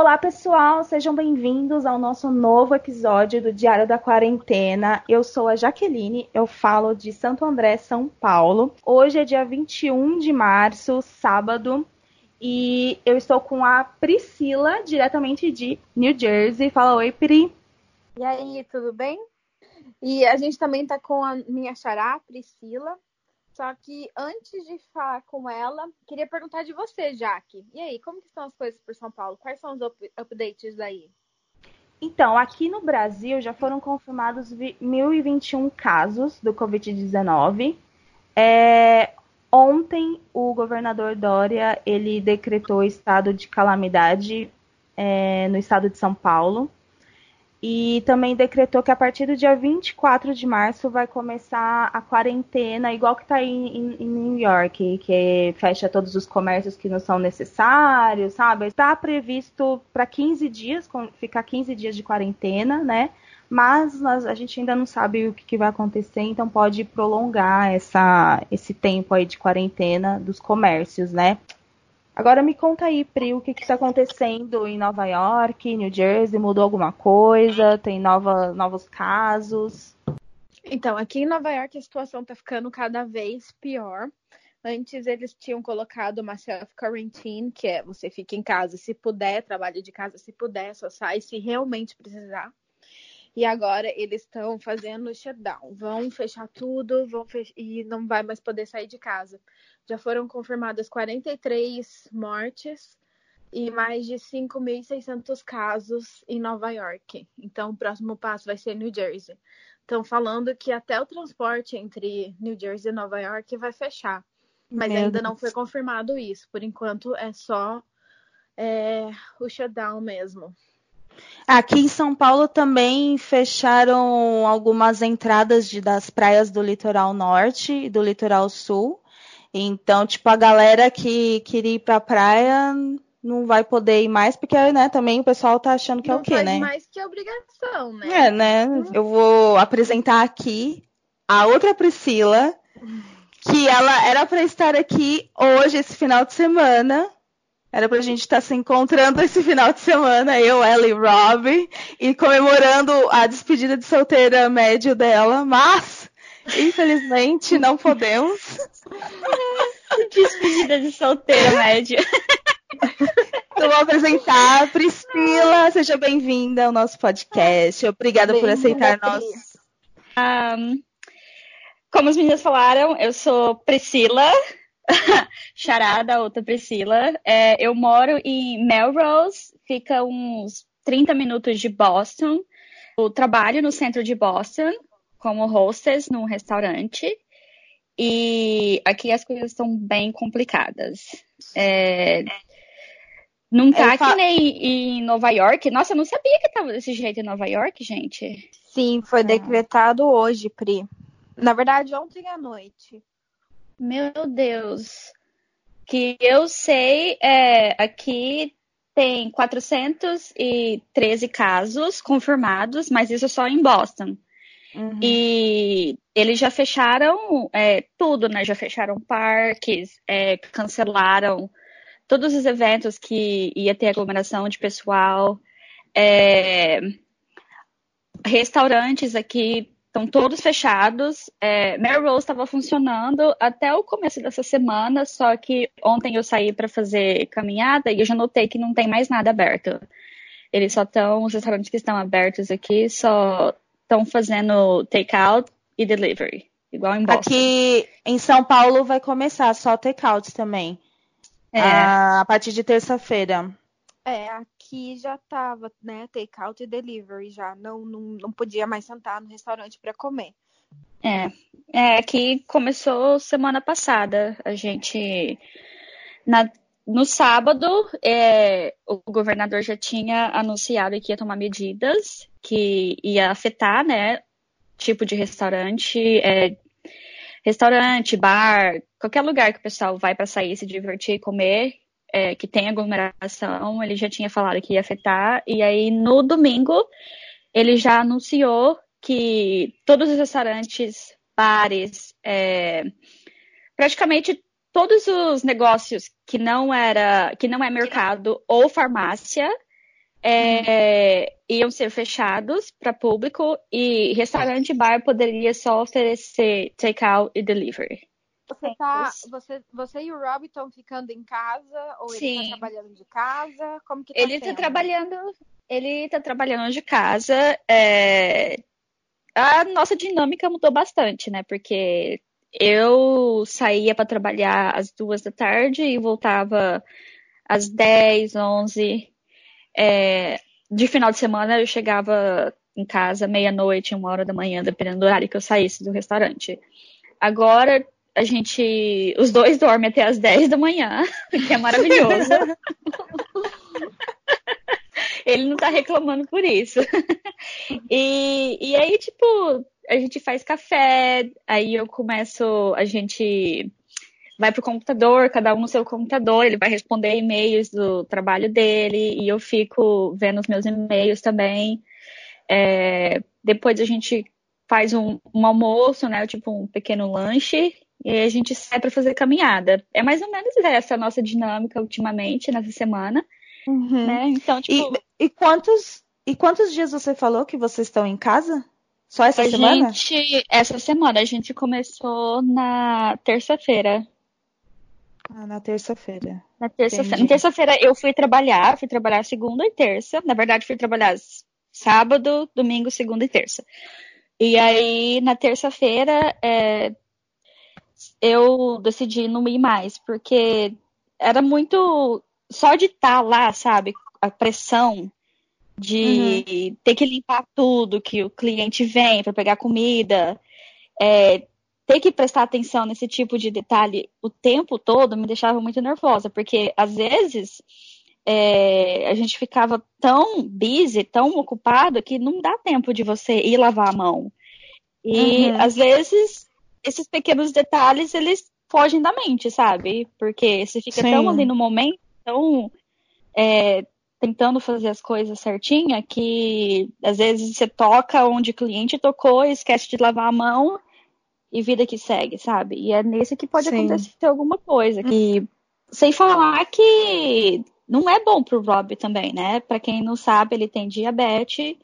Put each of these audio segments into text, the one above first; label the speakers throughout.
Speaker 1: Olá, pessoal, sejam bem-vindos ao nosso novo episódio do Diário da Quarentena. Eu sou a Jaqueline, eu falo de Santo André, São Paulo. Hoje é dia 21 de março, sábado, e eu estou com a Priscila, diretamente de New Jersey. Fala oi, Pri.
Speaker 2: E aí, tudo bem? E a gente também está com a minha xará, Priscila. Só que antes de falar com ela, queria perguntar de você, Jaque. E aí, como estão as coisas por São Paulo? Quais são os up updates daí?
Speaker 1: Então, aqui no Brasil já foram confirmados 1.021 casos do Covid-19. É, ontem, o governador Dória ele decretou estado de calamidade é, no estado de São Paulo e também decretou que a partir do dia 24 de março vai começar a quarentena, igual que está aí em, em, New York, que fecha todos os comércios que não são necessários, sabe? Está previsto para 15 dias, ficar 15 dias de quarentena, né? Mas a gente ainda não sabe o que, que, vai acontecer, então pode prolongar essa, esse tempo aí de quarentena dos comércios, né? Agora me conta aí, Pri, o que está acontecendo em Nova York, New Jersey? Mudou alguma coisa? Tem nova, novos casos?
Speaker 2: Então, aqui em Nova York a situação está ficando cada vez pior. Antes eles tinham colocado uma self-quarantine, que é você fica em casa se puder, trabalha de casa se puder, só sai se realmente precisar. E agora eles estão fazendo shutdown. Vão fechar tudo vão fech... e não vai mais poder sair de casa. Já foram confirmadas 43 mortes e mais de 5.600 casos em Nova York. Então, o próximo passo vai ser New Jersey. Estão falando que até o transporte entre New Jersey e Nova York vai fechar. Mas Meu ainda Deus. não foi confirmado isso. Por enquanto, é só é, o shutdown mesmo.
Speaker 1: Aqui em São Paulo também fecharam algumas entradas de, das praias do litoral norte e do litoral sul. Então, tipo, a galera que queria ir pra praia não vai poder ir mais, porque né, também o pessoal tá achando que
Speaker 2: não
Speaker 1: é o quê, né?
Speaker 2: mais que obrigação, né?
Speaker 1: É, né? Uhum. Eu vou apresentar aqui a outra Priscila, que ela era para estar aqui hoje, esse final de semana, era pra gente estar tá se encontrando esse final de semana, eu, ela e Rob, e comemorando a despedida de solteira médio dela, mas, infelizmente, não podemos.
Speaker 3: despedida de solteira médio.
Speaker 1: Eu vou apresentar a Priscila, seja bem-vinda ao nosso podcast. Obrigada por aceitar nós.
Speaker 3: Um, como as meninas falaram, eu sou Priscila, Charada, outra Priscila. É, eu moro em Melrose, fica uns 30 minutos de Boston. Eu trabalho no centro de Boston como hostess num restaurante. E aqui as coisas estão bem complicadas. É, não tá que nem em Nova York. Nossa, eu não sabia que tava desse jeito em Nova York, gente.
Speaker 2: Sim, foi decretado hoje, Pri. Na verdade, ontem à noite.
Speaker 3: Meu Deus. Que eu sei, é, aqui tem 413 casos confirmados, mas isso só em Boston. Uhum. E eles já fecharam é, tudo, né? Já fecharam parques, é, cancelaram todos os eventos que ia ter aglomeração de pessoal. É, restaurantes aqui estão todos fechados. É, Melrose estava funcionando até o começo dessa semana, só que ontem eu saí para fazer caminhada e eu já notei que não tem mais nada aberto. Eles só estão, os restaurantes que estão abertos aqui só estão fazendo take-out e delivery, igual em Boston.
Speaker 1: Aqui em São Paulo vai começar só take-out também. É. A, a partir de terça-feira.
Speaker 2: É, aqui já tava, né, take out e delivery já, não, não, não podia mais sentar no restaurante para comer.
Speaker 3: É, é, aqui começou semana passada, a gente, na, no sábado, é, o governador já tinha anunciado que ia tomar medidas que ia afetar, né, tipo de restaurante, é, restaurante, bar, qualquer lugar que o pessoal vai para sair, se divertir e comer, é, que tem aglomeração, ele já tinha falado que ia afetar, e aí no domingo ele já anunciou que todos os restaurantes, bares, é, praticamente todos os negócios que não era, que não é mercado ou farmácia, é, iam ser fechados para público e restaurante e bar poderia só oferecer take-out e delivery.
Speaker 2: Você, tá, você, você e o Rob estão ficando em casa ou Sim. ele está trabalhando de casa? Como que tá
Speaker 3: ele está trabalhando, ele está trabalhando de casa. É, a nossa dinâmica mudou bastante, né? Porque eu saía para trabalhar às duas da tarde e voltava às 10, 11. É, de final de semana eu chegava em casa meia-noite, uma hora da manhã, dependendo do horário que eu saísse do restaurante. Agora a gente. Os dois dormem até as 10 da manhã, que é maravilhoso. Ele não tá reclamando por isso. E, e aí, tipo, a gente faz café, aí eu começo, a gente vai pro computador, cada um no seu computador, ele vai responder e-mails do trabalho dele, e eu fico vendo os meus e-mails também. É, depois a gente faz um, um, almoço, né? Tipo um pequeno lanche, e aí a gente sai para fazer caminhada. É mais ou menos essa a nossa dinâmica ultimamente, nessa semana.
Speaker 1: Uhum. Né? Então, tipo... E, e, quantos, e quantos dias você falou que vocês estão em casa? Só essa
Speaker 3: a
Speaker 1: semana?
Speaker 3: Gente, essa semana a gente começou na terça-feira.
Speaker 1: Ah, na terça-feira.
Speaker 3: Na terça-feira. terça-feira eu fui trabalhar, fui trabalhar segunda e terça. Na verdade, fui trabalhar sábado, domingo, segunda e terça. E aí, na terça-feira, é, eu decidi não ir mais, porque era muito. Só de estar tá lá, sabe? A pressão de uhum. ter que limpar tudo, que o cliente vem para pegar comida, é, ter que prestar atenção nesse tipo de detalhe o tempo todo me deixava muito nervosa, porque às vezes é, a gente ficava tão busy, tão ocupado, que não dá tempo de você ir lavar a mão. E uhum. às vezes esses pequenos detalhes, eles fogem da mente, sabe? Porque você fica Sim. tão ali no momento, tão é, tentando fazer as coisas certinha, que às vezes você toca onde o cliente tocou, esquece de lavar a mão e vida que segue, sabe? E é nesse que pode Sim. acontecer alguma coisa. E sem falar que não é bom pro Rob também, né? Para quem não sabe, ele tem diabetes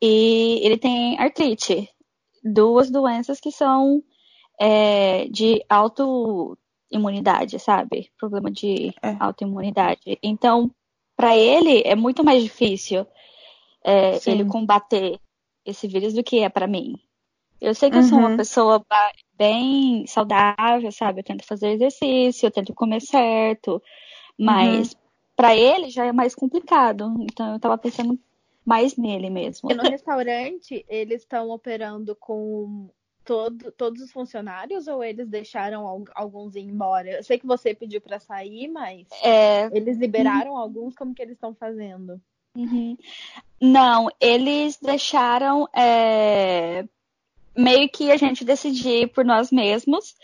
Speaker 3: e ele tem artrite. Duas doenças que são é, de autoimunidade, sabe? Problema de é. autoimunidade. Então, para ele é muito mais difícil é, ele combater esse vírus do que é para mim. Eu sei que uhum. eu sou uma uhum. pessoa bem saudável, sabe? Eu tento fazer exercício, eu tento comer certo, mas uhum. para ele já é mais complicado. Então eu tava pensando mais nele mesmo.
Speaker 2: No restaurante, eles estão operando com todo, todos os funcionários ou eles deixaram alguns ir embora? Eu sei que você pediu para sair, mas é... eles liberaram uhum. alguns, como que eles estão fazendo?
Speaker 3: Uhum. Não, eles deixaram é... meio que a gente decidir por nós mesmos.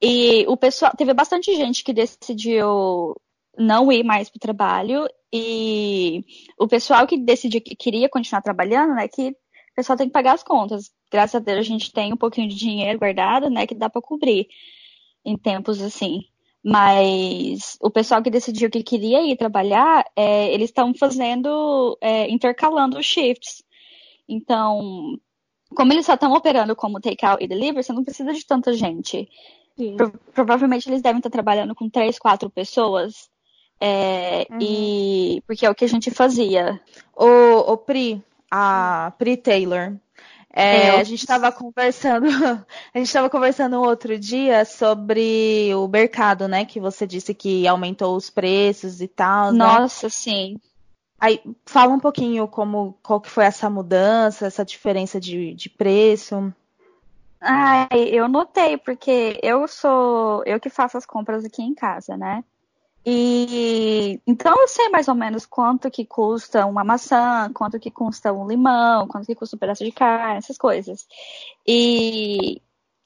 Speaker 3: E o pessoal, teve bastante gente que decidiu não ir mais para o trabalho e o pessoal que decidiu que queria continuar trabalhando, né, que o pessoal tem que pagar as contas graças a Deus a gente tem um pouquinho de dinheiro guardado, né, que dá para cobrir em tempos assim. Mas o pessoal que decidiu que queria ir trabalhar, é, eles estão fazendo, é, intercalando os shifts. Então, como eles só estão operando como take-out e delivery, você não precisa de tanta gente. Pro, provavelmente eles devem estar trabalhando com três, quatro pessoas. É, uhum. e porque é o que a gente fazia.
Speaker 1: O, o Pri, a Pri Taylor, é, é, a gente estava conversando, a gente estava conversando outro dia sobre o mercado, né? Que você disse que aumentou os preços e tal.
Speaker 3: Né? Nossa, né? sim.
Speaker 1: Aí fala um pouquinho como qual que foi essa mudança, essa diferença de, de preço.
Speaker 3: Ai, eu notei, porque eu sou eu que faço as compras aqui em casa, né? E então eu sei mais ou menos quanto que custa uma maçã, quanto que custa um limão, quanto que custa um pedaço de carne, essas coisas. E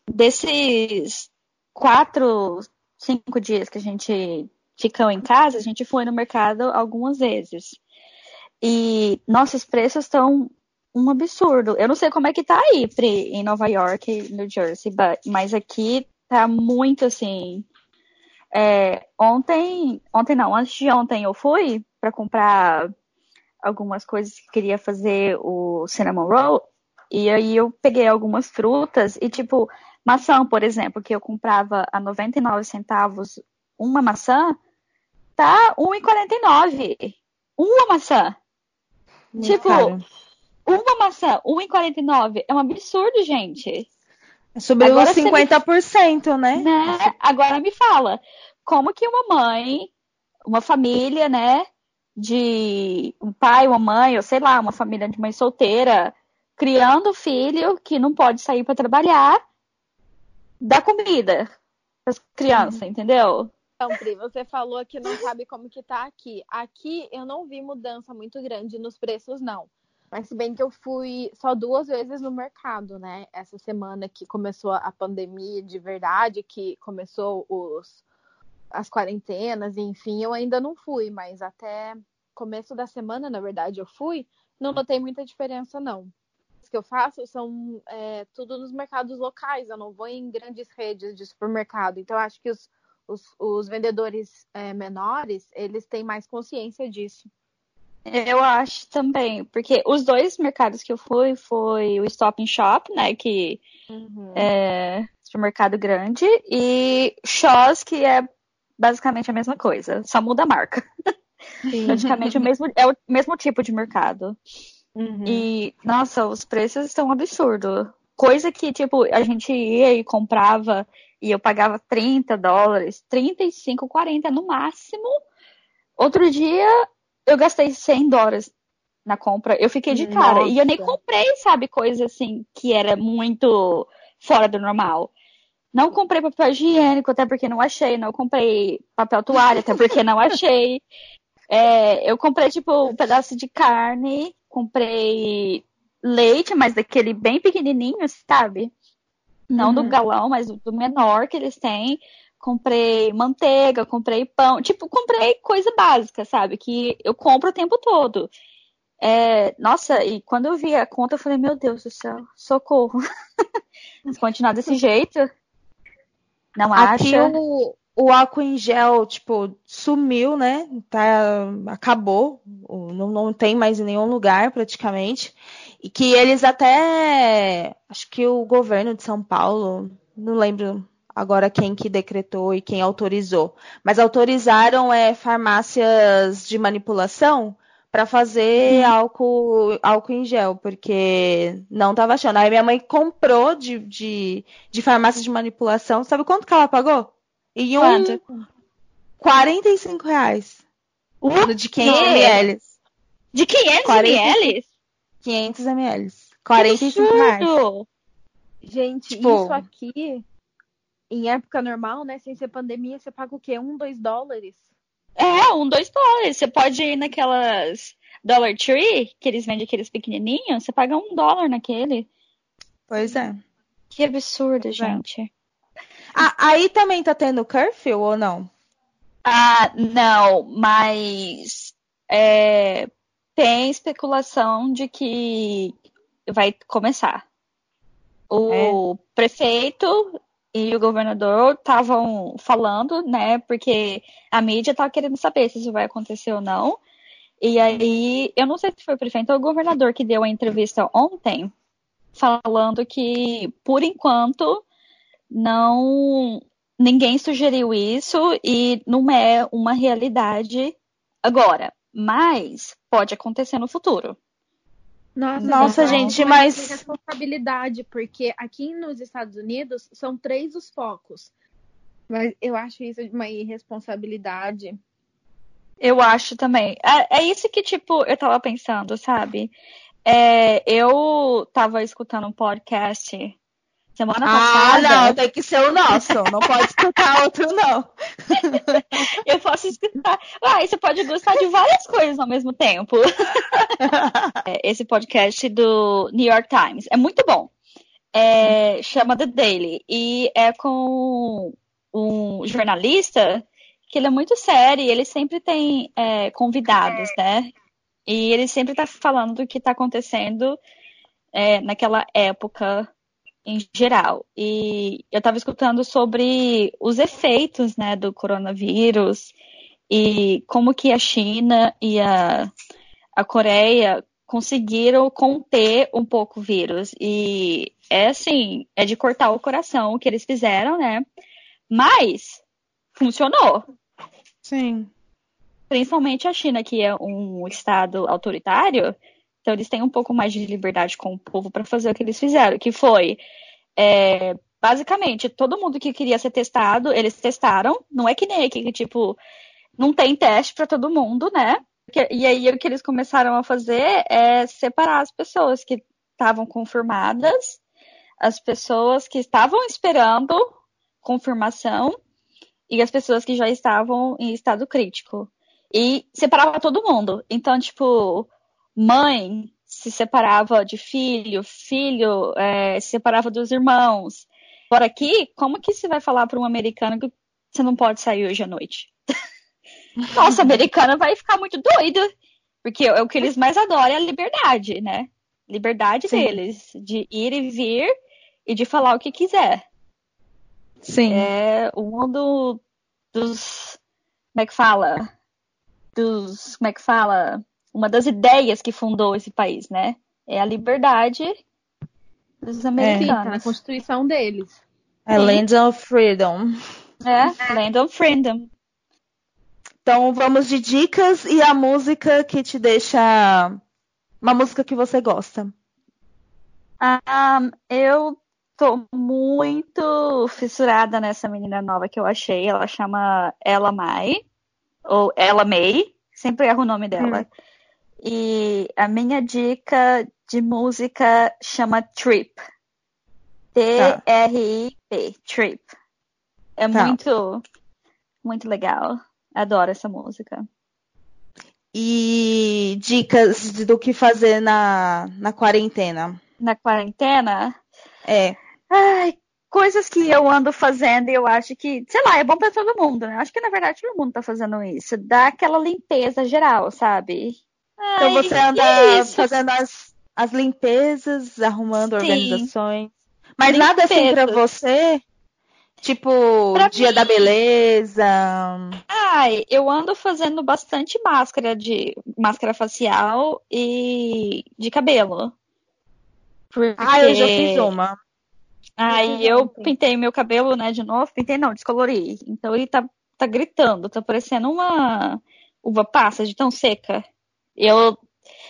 Speaker 3: desses quatro, cinco dias que a gente ficou em casa, a gente foi no mercado algumas vezes. E nossos preços estão um absurdo. Eu não sei como é que tá aí, Pri, em Nova York New Jersey, mas aqui tá muito assim é, ontem, ontem não, antes de ontem eu fui para comprar algumas coisas que queria fazer o cinnamon roll. E aí eu peguei algumas frutas e, tipo, maçã, por exemplo, que eu comprava a 99 centavos uma maçã, tá 1,49. Uma maçã. Tipo, uma maçã, 1,49 é um absurdo, gente.
Speaker 1: Sobre Agora uns 50%, me... né?
Speaker 3: né? Agora me fala, como que uma mãe, uma família, né, de um pai, uma mãe, ou sei lá, uma família de mãe solteira, criando filho que não pode sair para trabalhar, dá comida para as crianças, uhum. entendeu?
Speaker 2: Então, Pri, você falou que não sabe como que tá aqui. Aqui eu não vi mudança muito grande nos preços, não. Mas se bem que eu fui só duas vezes no mercado, né? Essa semana que começou a pandemia de verdade, que começou os, as quarentenas, enfim, eu ainda não fui, mas até começo da semana, na verdade, eu fui, não notei muita diferença, não. As que eu faço são é, tudo nos mercados locais, eu não vou em grandes redes de supermercado. Então, acho que os, os, os vendedores é, menores, eles têm mais consciência disso.
Speaker 3: Eu acho também, porque os dois mercados que eu fui foi o Stop and Shop, né, que uhum. é supermercado grande, e Shaw's, que é basicamente a mesma coisa, só muda a marca. Praticamente o mesmo, é o mesmo tipo de mercado. Uhum. E, nossa, os preços estão absurdos. Coisa que, tipo, a gente ia e comprava e eu pagava 30 dólares, 35, 40 no máximo. Outro dia eu gastei 100 dólares na compra. Eu fiquei de cara. Nossa. E eu nem comprei, sabe, coisa assim que era muito fora do normal. Não comprei papel higiênico, até porque não achei. Não comprei papel toalha, até porque não achei. É, eu comprei, tipo, um pedaço de carne, comprei leite, mas daquele bem pequenininho, sabe? Não uhum. do galão, mas do menor que eles têm. Comprei manteiga, comprei pão. Tipo, comprei coisa básica, sabe? Que eu compro o tempo todo. É, nossa, e quando eu vi a conta, eu falei, meu Deus do céu, socorro. Se continuar desse jeito, não
Speaker 1: Aqui
Speaker 3: acha.
Speaker 1: O, o álcool em gel, tipo, sumiu, né? Tá, acabou. Não, não tem mais em nenhum lugar, praticamente. E que eles até. Acho que o governo de São Paulo, não lembro agora quem que decretou e quem autorizou, mas autorizaram é, farmácias de manipulação para fazer álcool, álcool em gel, porque não estava achando. Aí minha mãe comprou de, de, de farmácia de manipulação. Sabe quanto que ela pagou?
Speaker 3: E um Quanto?
Speaker 1: 45 reais. Uh, de 500 ml.
Speaker 3: De 500 ml?
Speaker 1: 500 ml. 45 reais.
Speaker 2: Gente, tipo, isso aqui, em época normal, né? Sem ser pandemia, você paga o quê? Um, dois dólares?
Speaker 3: É, um, dois dólares. Você pode ir naquelas Dollar Tree, que eles vendem aqueles pequenininhos, você paga um dólar naquele.
Speaker 1: Pois é.
Speaker 3: Que absurdo, pois é. gente. É.
Speaker 1: Ah, aí também tá tendo curfew ou não?
Speaker 3: Ah, não, mas é, tem especulação de que vai começar. O é. prefeito e o governador estavam falando, né? Porque a mídia tá querendo saber se isso vai acontecer ou não. E aí, eu não sei se foi o prefeito ou o governador que deu a entrevista ontem, falando que, por enquanto, não ninguém sugeriu isso e não é uma realidade agora, mas pode acontecer no futuro.
Speaker 2: Nossa, Nossa gente, mas responsabilidade porque aqui nos Estados Unidos são três os focos. Mas eu acho isso de uma irresponsabilidade.
Speaker 3: Eu acho também. É, é isso que, tipo, eu tava pensando, sabe? É, eu tava escutando um podcast Semana ah, passada.
Speaker 1: Ah, não, tem que ser o nosso. Não pode escutar outro, não.
Speaker 3: Eu posso escutar. Ah, você pode gostar de várias coisas ao mesmo tempo. É, esse podcast do New York Times é muito bom. É, chama The Daily. E é com um jornalista que ele é muito sério e ele sempre tem é, convidados, né? E ele sempre está falando do que está acontecendo é, naquela época em geral. E eu estava escutando sobre os efeitos né, do coronavírus e como que a China e a, a Coreia conseguiram conter um pouco o vírus. E é assim, é de cortar o coração o que eles fizeram, né? Mas funcionou.
Speaker 1: Sim.
Speaker 3: Principalmente a China, que é um estado autoritário, então eles têm um pouco mais de liberdade com o povo para fazer o que eles fizeram, que foi é, basicamente todo mundo que queria ser testado, eles testaram. Não é que nem aqui que tipo não tem teste para todo mundo, né? E aí o que eles começaram a fazer é separar as pessoas que estavam confirmadas, as pessoas que estavam esperando confirmação e as pessoas que já estavam em estado crítico. E separava todo mundo. Então, tipo, mãe se separava de filho, filho é, se separava dos irmãos. Agora aqui, como que você vai falar para um americano que você não pode sair hoje à noite? Nossa, americano vai ficar muito doido. Porque é o que eles mais adoram é a liberdade, né? Liberdade Sim. deles, de ir e vir e de falar o que quiser.
Speaker 1: Sim.
Speaker 3: É um do, dos. Como é que fala? Dos. Como é que fala? Uma das ideias que fundou esse país, né? É a liberdade dos americanos. É, tá
Speaker 2: na constituição deles.
Speaker 1: É Land of Freedom.
Speaker 3: É, Land of Freedom.
Speaker 1: Então vamos de dicas e a música que te deixa. Uma música que você gosta. Um,
Speaker 3: ah, eu tô muito fissurada nessa menina nova que eu achei. Ela chama Ella Mai. Ou Ella May. Sempre erro o nome dela. Hum. E a minha dica de música chama Trip. T-R-I-P. Trip. É tá. muito, muito legal. Adoro essa música.
Speaker 1: E dicas do que fazer na, na quarentena?
Speaker 3: Na quarentena?
Speaker 1: É.
Speaker 3: Ai, coisas que eu ando fazendo e eu acho que, sei lá, é bom para todo mundo, né? Acho que na verdade todo mundo tá fazendo isso. Dá aquela limpeza geral, sabe?
Speaker 1: Ai, então você anda é fazendo as, as limpezas, arrumando Sim. organizações. Mas limpeza. nada assim pra você? Tipo, pra dia mim... da beleza.
Speaker 3: Ai, eu ando fazendo bastante máscara de máscara facial e de cabelo.
Speaker 1: Porque... Ah, eu já fiz uma.
Speaker 3: Aí eu pintei meu cabelo, né, de novo. Pintei não, descolori. Então ele tá, tá gritando, tá parecendo uma uva passa de tão seca. Eu,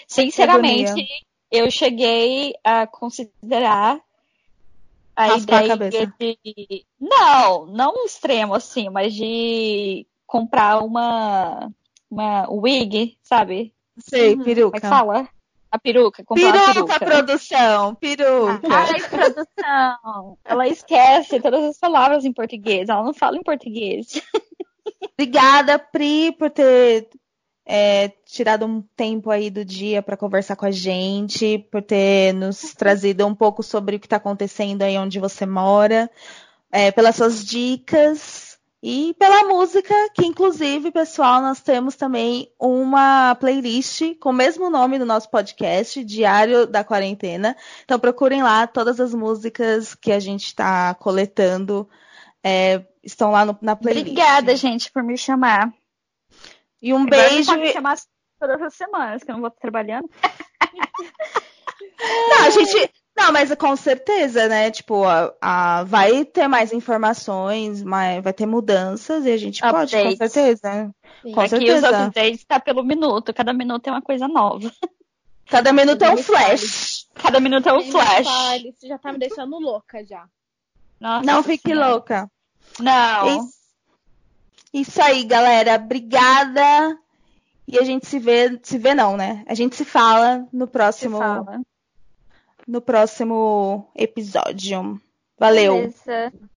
Speaker 3: sinceramente, eu cheguei a considerar a Raspar ideia a de. Não, não um extremo assim, mas de comprar uma, uma wig, sabe?
Speaker 1: Sei, uhum. peruca.
Speaker 3: Como é que fala? A peruca, comprar
Speaker 1: peruca,
Speaker 3: peruca.
Speaker 1: produção, peruca.
Speaker 3: Ai, produção. Ela esquece todas as palavras em português, ela não fala em português.
Speaker 1: Obrigada, Pri, por ter é, tirado um tempo aí do dia para conversar com a gente, por ter nos trazido um pouco sobre o que está acontecendo aí onde você mora, é, pelas suas dicas e pela música, que inclusive, pessoal, nós temos também uma playlist com o mesmo nome do nosso podcast, Diário da Quarentena. Então procurem lá, todas as músicas que a gente está coletando é, estão lá no, na playlist.
Speaker 3: Obrigada, gente, por me chamar.
Speaker 1: E um Agora beijo.
Speaker 3: Pode me chamar todas as semanas, que eu não vou estar trabalhando.
Speaker 1: não, a gente. Não, mas com certeza, né? Tipo, a, a, vai ter mais informações, mas vai ter mudanças e a gente updates. pode, com certeza.
Speaker 3: Sim. Com Aqui certeza. os updates tá pelo minuto, cada minuto é uma coisa nova.
Speaker 1: Cada minuto é um flash.
Speaker 3: Cada minuto é um flash.
Speaker 2: Fale, você já tá me deixando louca já.
Speaker 1: Nossa, não fique senhora. louca.
Speaker 3: Não.
Speaker 1: Isso. Isso aí, galera. Obrigada. E a gente se vê, se vê não, né? A gente se fala no próximo
Speaker 3: fala.
Speaker 1: no próximo episódio. Valeu.
Speaker 3: Beleza.